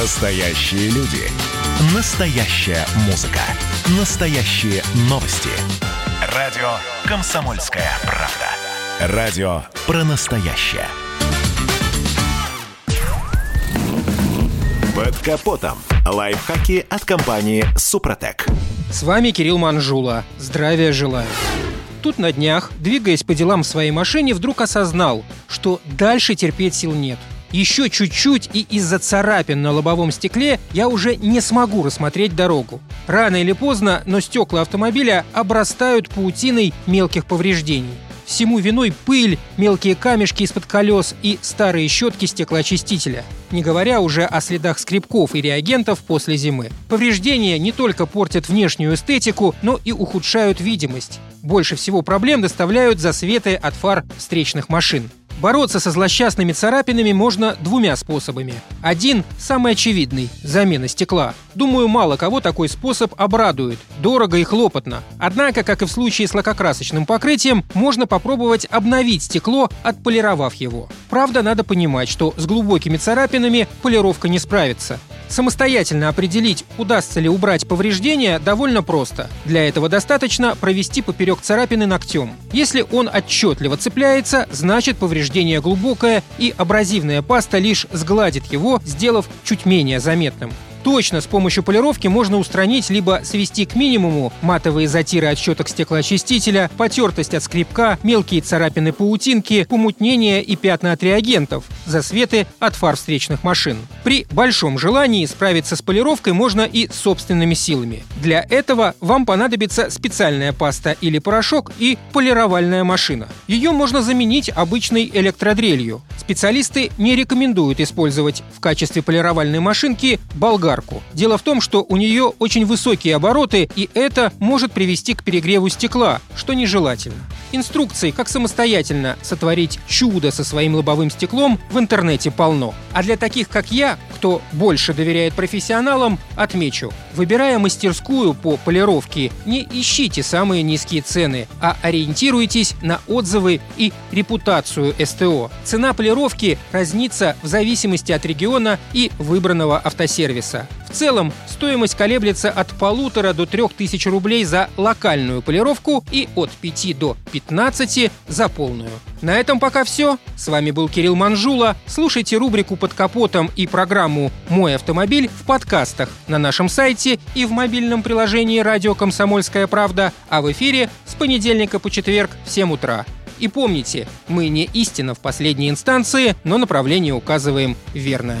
Настоящие люди. Настоящая музыка. Настоящие новости. Радио «Комсомольская правда». Радио про настоящее. Под капотом. Лайфхаки от компании «Супротек». С вами Кирилл Манжула. Здравия желаю. Тут на днях, двигаясь по делам в своей машине, вдруг осознал, что дальше терпеть сил нет – еще чуть-чуть, и из-за царапин на лобовом стекле я уже не смогу рассмотреть дорогу. Рано или поздно, но стекла автомобиля обрастают паутиной мелких повреждений. Всему виной пыль, мелкие камешки из-под колес и старые щетки стеклоочистителя. Не говоря уже о следах скребков и реагентов после зимы. Повреждения не только портят внешнюю эстетику, но и ухудшают видимость. Больше всего проблем доставляют засветы от фар встречных машин. Бороться со злосчастными царапинами можно двумя способами. Один – самый очевидный – замена стекла. Думаю, мало кого такой способ обрадует. Дорого и хлопотно. Однако, как и в случае с лакокрасочным покрытием, можно попробовать обновить стекло, отполировав его. Правда, надо понимать, что с глубокими царапинами полировка не справится. Самостоятельно определить, удастся ли убрать повреждения, довольно просто. Для этого достаточно провести поперек царапины ногтем. Если он отчетливо цепляется, значит повреждение глубокое, и абразивная паста лишь сгладит его, сделав чуть менее заметным. Точно с помощью полировки можно устранить либо свести к минимуму матовые затиры от щеток стеклоочистителя, потертость от скребка, мелкие царапины паутинки, помутнение и пятна от реагентов, засветы от фар встречных машин. При большом желании справиться с полировкой можно и собственными силами. Для этого вам понадобится специальная паста или порошок и полировальная машина. Ее можно заменить обычной электродрелью. Специалисты не рекомендуют использовать в качестве полировальной машинки болгарку. Дело в том, что у нее очень высокие обороты, и это может привести к перегреву стекла, что нежелательно. Инструкций, как самостоятельно сотворить чудо со своим лобовым стеклом, в интернете полно. А для таких, как я, кто больше доверяет профессионалам, отмечу. Выбирая мастерскую по полировке, не ищите самые низкие цены, а ориентируйтесь на отзывы и репутацию СТО. Цена полировки разнится в зависимости от региона и выбранного автосервиса. В целом, стоимость колеблется от полутора до трех тысяч рублей за локальную полировку и от 5 до 15 за полную. На этом пока все. С вами был Кирилл Манжула. Слушайте рубрику «Под капотом» и программу «Мой автомобиль» в подкастах на нашем сайте и в мобильном приложении «Радио Комсомольская правда», а в эфире с понедельника по четверг в 7 утра. И помните, мы не истина в последней инстанции, но направление указываем верное.